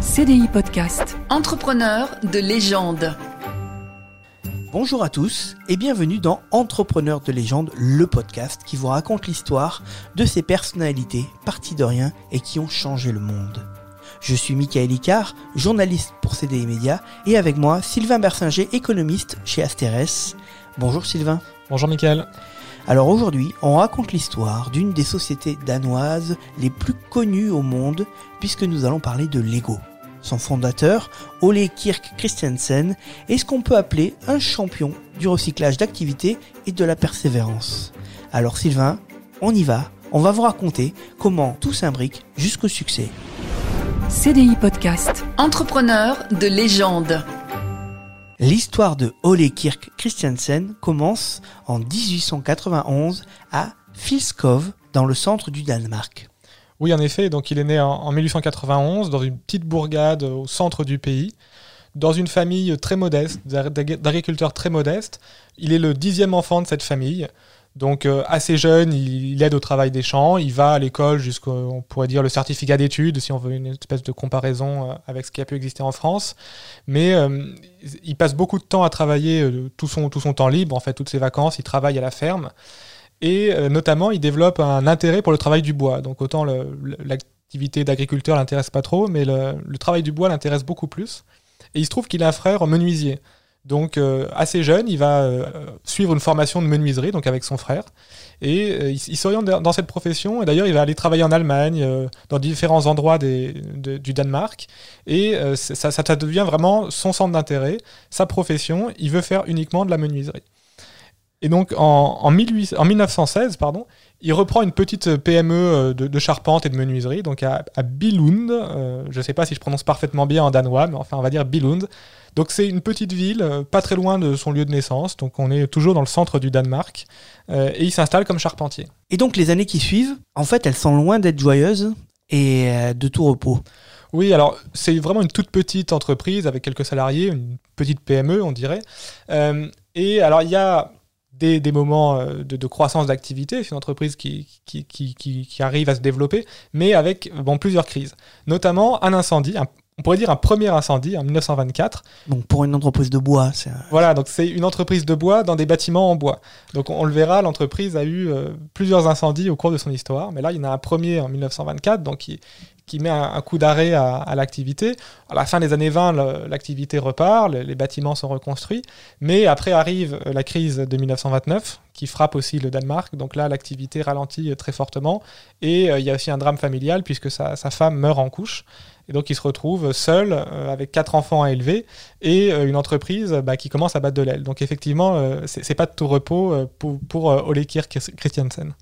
CDI Podcast. Entrepreneur de légende. Bonjour à tous et bienvenue dans Entrepreneur de légende, le podcast qui vous raconte l'histoire de ces personnalités parties de rien et qui ont changé le monde. Je suis Michael Icard, journaliste pour CDI Média et avec moi Sylvain Bersinger, économiste chez Asterès. Bonjour Sylvain. Bonjour Michael. Alors aujourd'hui, on raconte l'histoire d'une des sociétés danoises les plus connues au monde puisque nous allons parler de Lego. Son fondateur, Ole Kirk Christiansen, est ce qu'on peut appeler un champion du recyclage d'activités et de la persévérance. Alors Sylvain, on y va, on va vous raconter comment tout s'imbrique jusqu'au succès. CDI Podcast. Entrepreneur de légende. L'histoire de Ole Kirk Christiansen commence en 1891 à Filskov, dans le centre du Danemark. Oui, en effet, donc il est né en, 1891 dans une petite bourgade au centre du pays, dans une famille très modeste, d'agriculteurs très modestes. Il est le dixième enfant de cette famille. Donc euh, assez jeune, il, aide au travail des champs, il va à l'école jusqu'au, pourrait dire, le certificat d'études, si on veut une espèce de comparaison euh, avec ce qui a pu exister en France. Mais euh, il passe beaucoup de temps à travailler, tout, son, tout son temps libre, en fait, toutes ses vacances, il travaille à la ferme. Et notamment, il développe un intérêt pour le travail du bois. Donc autant l'activité d'agriculteur l'intéresse pas trop, mais le, le travail du bois l'intéresse beaucoup plus. Et il se trouve qu'il a un frère menuisier. Donc euh, assez jeune, il va euh, suivre une formation de menuiserie, donc avec son frère, et euh, il, s'oriente dans cette profession. Et d'ailleurs, il va aller travailler en Allemagne, dans différents endroits du Danemark, et ça, ça, devient vraiment son centre d'intérêt, sa profession. Il veut faire uniquement de la menuiserie. Et donc en, en, 1916, pardon, il reprend une petite PME de, charpente et de menuiserie, donc à, Billund. je ne sais pas si je prononce parfaitement bien en danois, mais enfin on va dire Billund. Donc c'est une petite ville, euh, pas très loin de son lieu de naissance, donc on est toujours dans le centre du Danemark, euh, et il s'installe comme charpentier. Et donc les années qui suivent, en fait, elles sont loin d'être joyeuses et euh, de tout repos. Oui, alors c'est vraiment une toute petite entreprise avec quelques salariés, une petite PME, on dirait. et alors il y a des, moments de, croissance d'activité, c'est une entreprise qui qui, qui, qui, arrive à se développer, mais avec bon, plusieurs crises. Notamment un incendie, un on pourrait dire un premier incendie en 1924. Donc pour une entreprise de bois, c'est voilà, donc c'est une entreprise de bois dans des bâtiments en bois. Donc on, le verra, l'entreprise a eu euh, plusieurs incendies au cours de son histoire, mais là il y en a un premier en 1924, donc qui, qui met un, coup d'arrêt à, l'activité. À la fin des années 20, l'activité repart, les, bâtiments sont reconstruits, mais après arrive euh, la crise de 1929 qui frappe aussi le Danemark. Donc là, l'activité ralentit très fortement et euh, il y a aussi un drame familial puisque sa femme meurt en couche. Et donc, il se retrouve seul, euh, avec quatre enfants à élever, et euh, une entreprise bah, qui commence à battre de l'aile. Donc, effectivement, euh, c'est pas de tout repos pour, pour Ole Kirk Christiansen.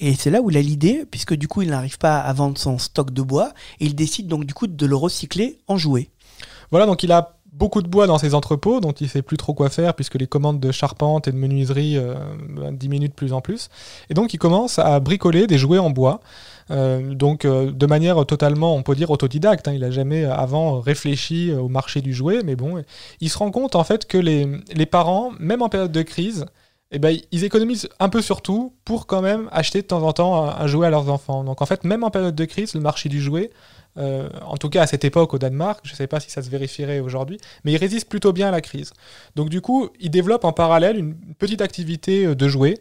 Et c'est là où il a l'idée, puisque du coup, il n'arrive pas à vendre son stock de bois, et il décide donc du coup de le recycler en jouets. Voilà, donc il a beaucoup de bois dans ses entrepôts, dont il sait plus trop quoi faire, puisque les commandes de charpente et de menuiserie bah, diminuent de plus en plus. Et donc, il commence à bricoler des jouets en bois. Euh, donc euh, de manière totalement, on peut dire, autodidacte. Hein. Il n'a jamais avant réfléchi au marché du jouet, mais bon, il se rend compte en fait que les parents, même en période de crise, eh ben, ils économisent un peu sur tout pour quand même acheter de temps en temps un, jouet à leurs enfants. Donc en fait, même en période de crise, le marché du jouet, euh, en tout cas à cette époque au Danemark, je ne sais pas si ça se vérifierait aujourd'hui, mais il résiste plutôt bien à la crise. Donc du coup, il développe en parallèle une petite activité de jouets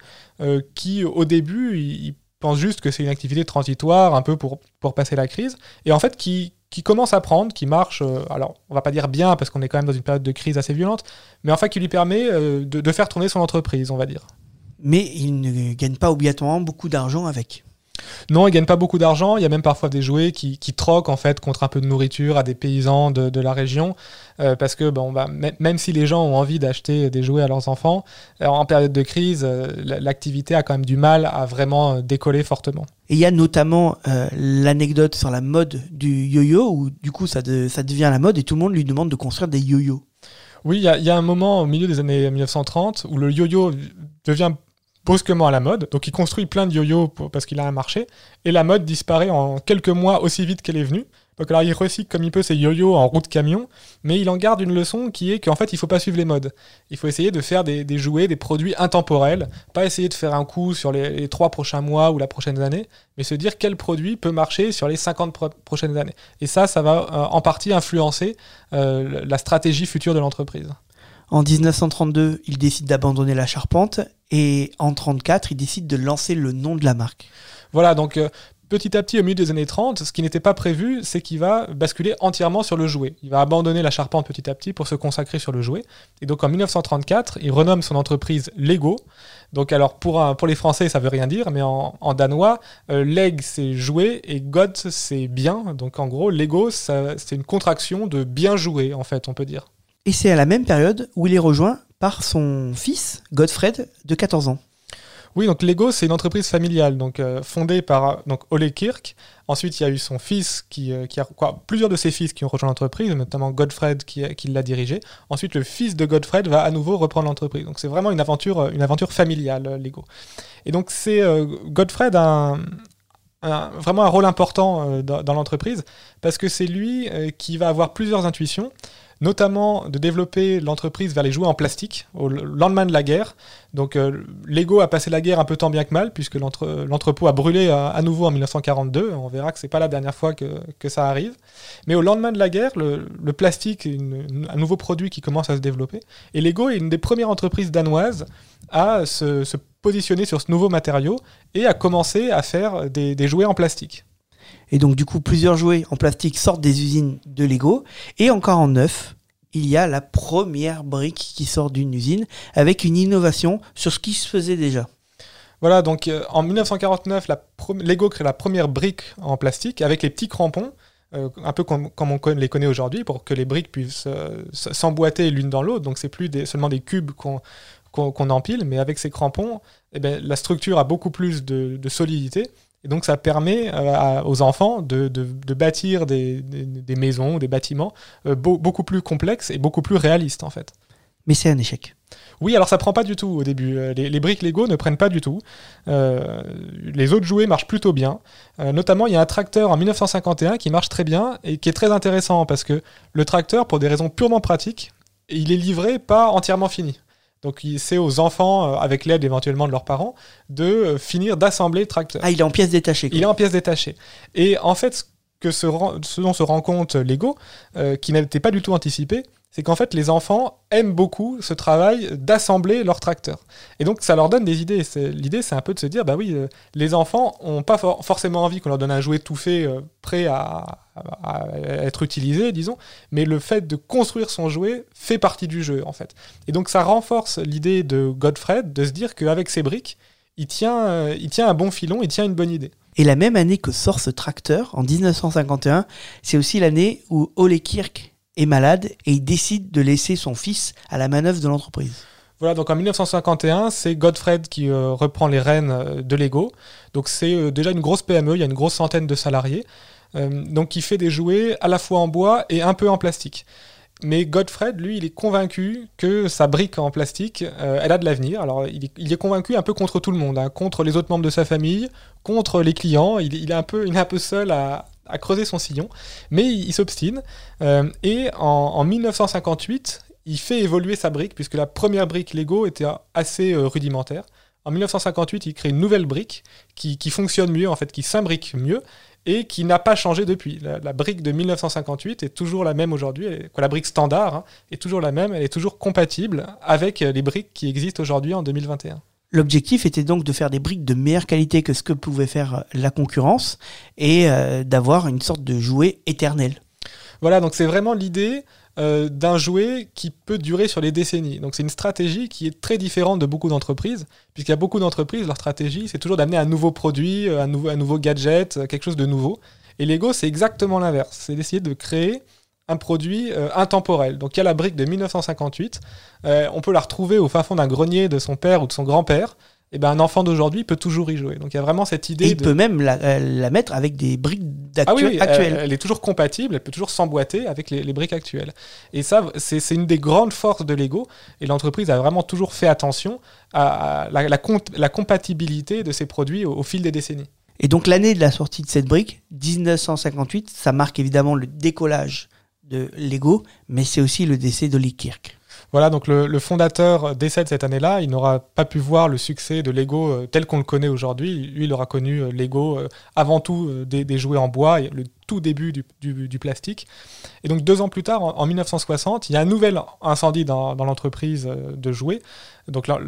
qui au début, il, pense juste que c'est une activité transitoire, un peu pour, pour passer la crise, et en fait qui, qui commence à prendre, qui marche, euh, alors on va pas dire bien parce qu'on est quand même dans une période de crise assez violente, mais en fait qui lui permet euh, de, de, faire tourner son entreprise, on va dire. Mais il ne gagne pas obligatoirement beaucoup d'argent avec. Non, ils gagnent pas beaucoup d'argent. Il y a même parfois des jouets qui, troquent en fait contre un peu de nourriture à des paysans de, la région, euh, parce que bon, bah, même si les gens ont envie d'acheter des jouets à leurs enfants, en période de crise, euh, l'activité a quand même du mal à vraiment décoller fortement. Et il y a notamment euh, l'anecdote sur la mode du yo-yo, où du coup ça, ça devient la mode et tout le monde lui demande de construire des yo-yo. Oui, il y, y, a un moment au milieu des années 1930 où le yo-yo devient brusquement à la mode. Donc il construit plein de yo-yo parce qu'il a un marché. Et la mode disparaît en quelques mois aussi vite qu'elle est venue. Donc alors il recycle comme il peut ses yo-yo en roue de camion, mais il en garde une leçon qui est qu'en fait il faut pas suivre les modes. Il faut essayer de faire des, jouets, des produits intemporels, pas essayer de faire un coup sur les, trois prochains mois ou la prochaine année, mais se dire quel produit peut marcher sur les 50 pro- prochaines années. Et ça, ça va euh, en partie influencer euh, la stratégie future de l'entreprise. En 1932, il décide d'abandonner la charpente et en 1934, il décide de lancer le nom de la marque. Voilà, donc euh, petit à petit, au milieu des années 30, ce qui n'était pas prévu, c'est qu'il va basculer entièrement sur le jouet. Il va abandonner la charpente petit à petit pour se consacrer sur le jouet. Et donc en 1934, il renomme son entreprise Lego. Donc alors pour, pour les Français, ça veut rien dire, mais en, danois, euh, leg c'est jouer et god c'est bien. Donc en gros, Lego, c'est une contraction de bien jouer, en fait, on peut dire. Et c'est à la même période où il est rejoint par son fils, Godfred, de 14 ans. Oui, donc Lego, c'est une entreprise familiale, donc euh, fondée par euh, donc Ole Kirk. Ensuite, il y a eu son fils qui, euh, qui a plusieurs de ses fils qui ont rejoint l'entreprise, notamment Godfred qui, qui l'a dirigé. Ensuite, le fils de Godfred va à nouveau reprendre l'entreprise. Donc c'est vraiment une aventure, euh, une aventure familiale, euh, Lego. Et donc c'est euh, Godfred un, vraiment un rôle important euh, dans, l'entreprise parce que c'est lui euh, qui va avoir plusieurs intuitions notamment de développer l'entreprise vers les jouets en plastique au lendemain de la guerre. Donc euh, Lego a passé la guerre un peu tant bien que mal, puisque l'entre- l'entrepôt a brûlé à, à nouveau en 1942. On verra que c'est pas la dernière fois que, ça arrive. Mais au lendemain de la guerre, le, plastique est un nouveau produit qui commence à se développer. Et Lego est une des premières entreprises danoises à se, positionner sur ce nouveau matériau et à commencer à faire des jouets en plastique. Et donc, du coup, plusieurs jouets en plastique sortent des usines de Lego. Et encore en neuf, il y a la première brique qui sort d'une usine avec une innovation sur ce qui se faisait déjà. Voilà, donc euh, en 1949, la pre- Lego crée la première brique en plastique avec les petits crampons, euh, un peu comme, comme on les connaît aujourd'hui, pour que les briques puissent euh, s'emboîter l'une dans l'autre. Donc c'est plus seulement des cubes qu'on qu'on empile, mais avec ces crampons, eh ben, la structure a beaucoup plus de solidité. Et donc ça permet euh, aux enfants de, de- de bâtir des, des- des maisons, des bâtiments euh, beau- beaucoup plus complexes et beaucoup plus réalistes en fait. Mais c'est un échec. Oui, alors ça prend pas du tout au début. Euh, Les, les briques Lego ne prennent pas du tout. Euh, les autres jouets marchent plutôt bien. Euh, notamment, il y a un tracteur en 1951 qui marche très bien et qui est très intéressant parce que le tracteur, pour des raisons purement pratiques, il est livré pas entièrement fini. Donc c'est aux enfants, euh, avec l'aide éventuellement de leurs parents, de euh, finir d'assembler le tracteur. Ah, il est en pièces détachées. quoi. Il est en pièces détachées. Et en fait, ce, que se rend- ce dont se rend compte Lego, euh, qui n'était pas du tout anticipé, c'est qu'en fait, les enfants aiment beaucoup ce travail d'assembler leur tracteur. Et donc, ça leur donne des idées. L'idée, c'est un peu de se dire, bah oui, euh, les enfants n'ont pas for- forcément envie qu'on leur donne un jouet tout fait, euh, prêt à être utilisé, disons, mais le fait de construire son jouet fait partie du jeu, en fait. Et donc, ça renforce l'idée de Godfred de se dire qu'avec ses briques, il tient, euh, il tient un bon filon, il tient une bonne idée. Et la même année que sort ce tracteur, en 1951, c'est aussi l'année où Ole Kirk est malade et il décide de laisser son fils à la manœuvre de l'entreprise. Voilà, donc en 1951, c'est Godfred qui euh, reprend les rênes euh, de Lego. Donc c'est euh, déjà une grosse PME, il y a une grosse centaine de salariés. Donc il fait des jouets à la fois en bois et un peu en plastique. Mais Godfred, lui, il est convaincu que sa brique en plastique, elle a de l'avenir. Alors il est, il est convaincu un peu contre tout le monde, hein, contre les autres membres de sa famille, contre les clients. Il, il est un peu, il est un peu seul à, à creuser son sillon, mais il, s'obstine. Euh, et en, en 1958, il fait évoluer sa brique, puisque la première brique Lego était assez euh, rudimentaire. En 1958, il crée une nouvelle brique qui, fonctionne mieux, en fait, qui s'imbrique mieux, et qui n'a pas changé depuis. La, brique de 1958 est toujours la même aujourd'hui, la brique standard hein, est toujours la même, elle est toujours compatible avec euh, les briques qui existent aujourd'hui en 2021. L'objectif était donc de faire des briques de meilleure qualité que ce que pouvait faire la concurrence et euh, d'avoir une sorte de jouet éternel. Voilà, donc c'est vraiment l'idée euh, d'un jouet qui peut durer sur les décennies. Donc c'est une stratégie qui est très différente de beaucoup d'entreprises, puisqu'il y a beaucoup d'entreprises, leur stratégie, c'est toujours d'amener un nouveau produit, euh, un nouveau, gadget, euh, quelque chose de nouveau. Et Lego, c'est exactement l'inverse. C'est d'essayer de créer un produit euh, intemporel. Donc il y a la brique de 1958, euh, on peut la retrouver au fin fond d'un grenier de son père ou de son grand-père. Et ben un enfant d'aujourd'hui peut toujours y jouer. Donc il y a vraiment cette idée Et il de peut même la, euh, la mettre avec des briques ah oui, d'actu- oui, elle- actuelles. Elle, est toujours compatible, elle peut toujours s'emboîter avec les, les briques actuelles. Et ça, c'est une des grandes forces de Lego. Et l'entreprise a vraiment toujours fait attention à, à la, la compte- la compatibilité de ses produits au, au fil des décennies. Et donc l'année de la sortie de cette brique, 1958, ça marque évidemment le décollage de Lego, mais c'est aussi le décès d'Oli Kirk. Voilà, donc le, fondateur décède cette année-là. Il n'aura pas pu voir le succès de Lego euh, tel qu'on le connaît aujourd'hui. Lui, il aura connu euh, Lego euh, avant tout des, jouets en bois, le tout début du, plastique. Et donc deux ans plus tard, en, en 1960, il y a un nouvel incendie dans, l'entreprise de jouets. Donc la,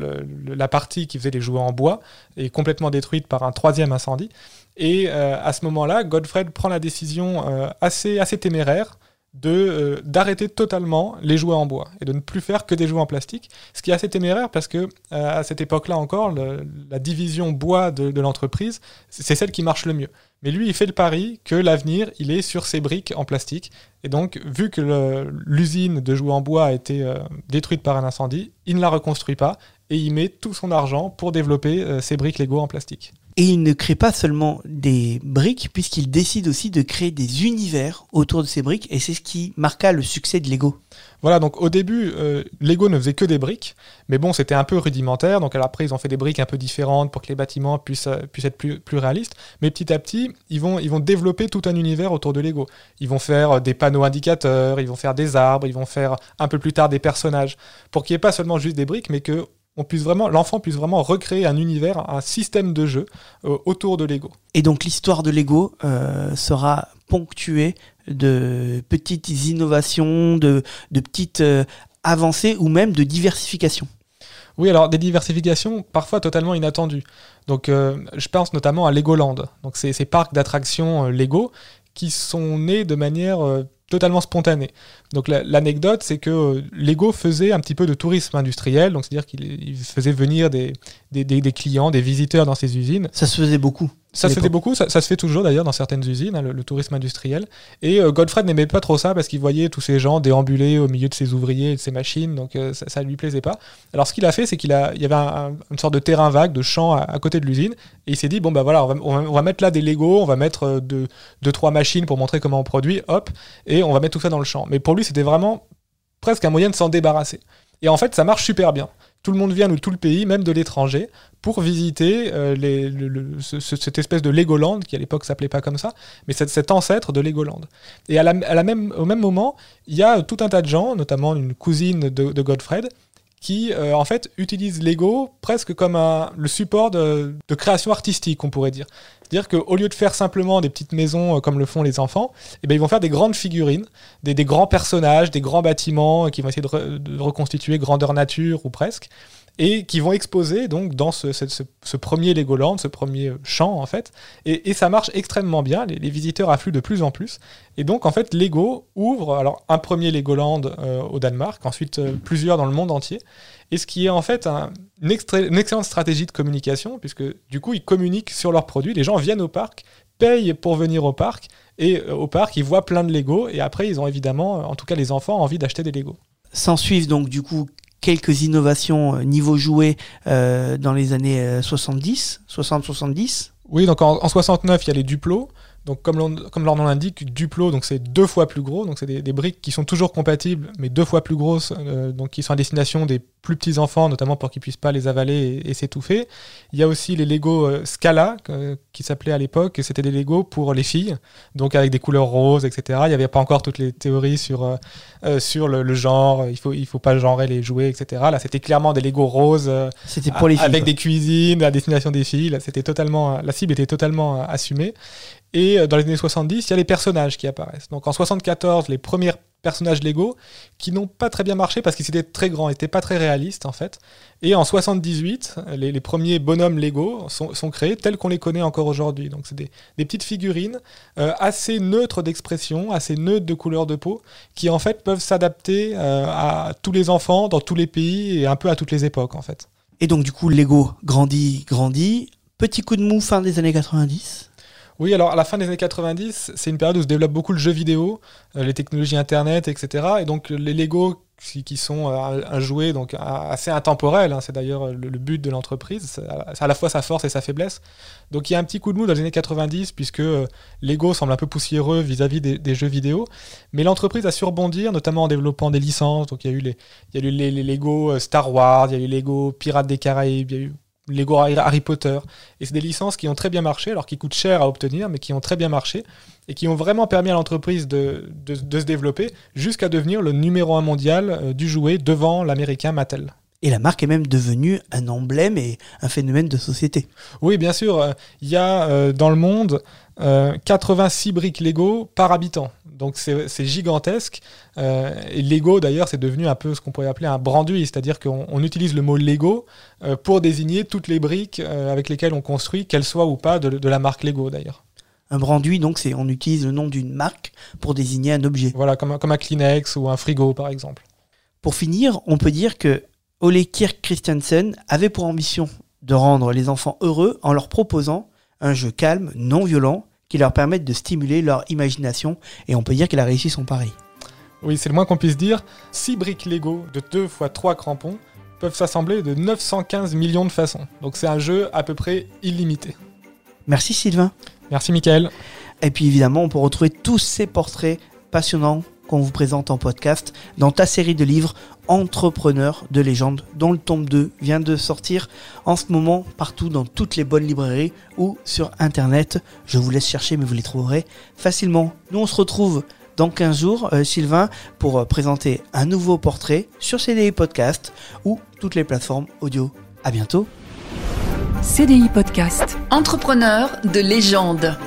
la, partie qui faisait les jouets en bois est complètement détruite par un troisième incendie. Et à ce moment-là, Godfred prend la décision assez, assez téméraire de euh, d'arrêter totalement les jouets en bois et de ne plus faire que des jouets en plastique, ce qui est assez téméraire parce que euh, à cette époque-là encore, la division bois de, l'entreprise, c'est celle qui marche le mieux. Mais lui, il fait le pari que l'avenir, il est sur ces briques en plastique. Et donc, vu que l'usine de jouets en bois a été euh, détruite par un incendie, il ne la reconstruit pas et il met tout son argent pour développer ces briques Lego en plastique. Et il ne crée pas seulement des briques, puisqu'il décide aussi de créer des univers autour de ces briques, et c'est ce qui marqua le succès de Lego. Voilà, donc au début, euh, Lego ne faisait que des briques, mais bon, c'était un peu rudimentaire, donc après, ils ont fait des briques un peu différentes pour que les bâtiments puissent, euh, être plus, réalistes, mais petit à petit, ils vont, ils vont développer tout un univers autour de Lego. Ils vont faire des panneaux indicateurs, ils vont faire des arbres, ils vont faire un peu plus tard des personnages, pour qu'il n'y ait pas seulement juste des briques, mais que on puisse vraiment, l'enfant puisse vraiment recréer un univers, un système de jeu euh, autour de Lego. Et donc l'histoire de Lego euh, sera ponctuée de petites innovations, de, de petites euh, avancées ou même de diversification. Oui, alors des diversifications parfois totalement inattendues. Donc je pense notamment à Legoland. Donc ces parcs d'attractions Lego qui sont nés de manière totalement spontanée. Donc l'anecdote, c'est que euh, Lego faisait un petit peu de tourisme industriel, donc c'est-à-dire qu'il faisait venir des, des, des, des, clients, des visiteurs dans ses usines. Ça se faisait beaucoup. Ça se faisait beaucoup, ça, ça, se fait toujours d'ailleurs dans certaines usines, hein, le, le, tourisme industriel. Et euh, Godfred n'aimait pas trop ça parce qu'il voyait tous ces gens déambuler au milieu de ses ouvriers et de ses machines, donc euh, ça, ça lui plaisait pas. Alors ce qu'il a fait, c'est qu'il a, il y avait un, un, une sorte de terrain vague, de champ à, à côté de l'usine, et il s'est dit bon bah voilà, on va, on va, on va mettre là des Lego, on va mettre euh, deux, deux trois machines pour montrer comment on produit, hop, et on va mettre tout ça dans le champ. Mais pour lui, c'était vraiment presque un moyen de s'en débarrasser. Et en fait, ça marche super bien. Tout le monde vient de tout le pays, même de l'étranger, pour visiter euh, cette espèce de Legoland, qui à l'époque s'appelait pas comme ça, mais cet, ancêtre de Legoland. Et à la, même, au même moment, il y a tout un tas de gens, notamment une cousine de Godfred, qui euh, en fait utilise Lego presque comme un, le support de, de création artistique, on pourrait dire. C'est-à-dire qu'au lieu de faire simplement des petites maisons euh, comme le font les enfants, eh ben, ils vont faire des grandes figurines, des, des grands personnages, des grands bâtiments qui vont essayer de, de reconstituer grandeur nature ou presque et qui vont exposer donc dans ce, premier Legoland, ce premier champ en fait, et, ça marche extrêmement bien. Les, les, visiteurs affluent de plus en plus, et donc en fait Lego ouvre alors un premier Legoland euh, au Danemark, ensuite euh, plusieurs dans le monde entier, et ce qui est en fait un, une, une, excellente stratégie de communication puisque du coup ils communiquent sur leurs produits, les gens viennent au parc, payent pour venir au parc, et euh, au parc ils voient plein de Lego, et après ils ont évidemment, en tout cas les enfants, envie d'acheter des Lego. S'en suivent donc du coup quelques innovations euh, niveau jouet euh, dans les années euh, 70, 60-70. Oui, donc en, en, 69, il y a les Duplo. Donc comme, comme leur nom l'indique, Duplo, donc c'est deux fois plus gros. Donc c'est des, des, briques qui sont toujours compatibles, mais deux fois plus grosses, euh, donc qui sont à destination des plus petits enfants, notamment pour qu'ils puissent pas les avaler et, et s'étouffer. Il y a aussi les Lego euh, Scala, euh, qui s'appelaient à l'époque, c'était des Lego pour les filles, donc avec des couleurs roses, etc. Il n'y avait pas encore toutes les théories sur, euh, sur le, le, genre, il faut, il faut pas genrer les jouets, etc. Là, c'était clairement des Lego roses, c'était pour les filles, avec des cuisines à destination des filles. Là, c'était totalement, la cible était totalement assumée. Et dans les années 70, il y a les personnages qui apparaissent. Donc en 74, les premiers personnages Lego qui n'ont pas très bien marché parce qu'ils étaient très grands, n'étaient pas très réalistes en fait. Et en 78, les, premiers bonhommes Lego sont, créés tels qu'on les connaît encore aujourd'hui. Donc c'est des, des, petites figurines euh, assez neutres d'expression, assez neutres de couleur de peau, qui en fait peuvent s'adapter euh, à tous les enfants dans tous les pays et un peu à toutes les époques en fait. Et donc du coup Lego grandit, grandit. Petit coup de mou fin des années 90 oui, alors à la fin des années 90, c'est une période où se développe beaucoup le jeu vidéo, euh, les technologies internet, etc. Et donc les Lego qui, sont euh, un jouet donc assez intemporel, hein, c'est d'ailleurs le, le, but de l'entreprise, c'est à la fois sa force et sa faiblesse. Donc il y a un petit coup de mou dans les années 90 puisque euh, Lego semble un peu poussiéreux vis-à-vis -vis des, jeux vidéo, mais l'entreprise a su rebondir, notamment en développant des licences. Donc il y a eu les, il y a eu les, les Lego Star Wars, il y a eu Lego Pirates des Caraïbes, il y a eu Lego Harry Potter. Et c'est des licences qui ont très bien marché, alors qui coûtent cher à obtenir, mais qui ont très bien marché et qui ont vraiment permis à l'entreprise de, de, se développer jusqu'à devenir le numéro un mondial euh, du jouet devant l'américain Mattel. Et la marque est même devenue un emblème et un phénomène de société. Oui, bien sûr. Euh, il y a euh, dans le monde 86 briques Lego par habitant. Donc c'est gigantesque. et Lego, d'ailleurs, c'est devenu un peu ce qu'on pourrait appeler un branduit, c'est-à-dire qu'on utilise le mot Lego pour désigner toutes les briques avec lesquelles on construit, qu'elles soient ou pas de, de la marque Lego, d'ailleurs. Un branduit, donc, c'est on utilise le nom d'une marque pour désigner un objet. Voilà, comme un, comme un Kleenex ou un frigo, par exemple. Pour finir, on peut dire que Ole Kirk Christiansen avait pour ambition de rendre les enfants heureux en leur proposant un jeu calme, non violent, qui leur permette de stimuler leur imagination, et on peut dire qu'il a réussi son pari. Oui, c'est le moins qu'on puisse dire. 6 briques Lego de 2 fois 3 crampons peuvent s'assembler de 915 millions de façons. Donc c'est un jeu à peu près illimité. Merci Sylvain. Merci Mickaël. Et puis évidemment, on peut retrouver tous ces portraits passionnants qu'on vous présente en podcast dans ta série de livres Entrepreneurs de légende, dont le tome 2 vient de sortir en ce moment partout dans toutes les bonnes librairies ou sur internet. Je vous laisse chercher, mais vous les trouverez facilement. Nous, on se retrouve dans 15 jours, euh, Sylvain, pour euh, présenter un nouveau portrait sur CDI Podcast ou toutes les plateformes audio. À bientôt. CDI Podcast. Entrepreneur de légende.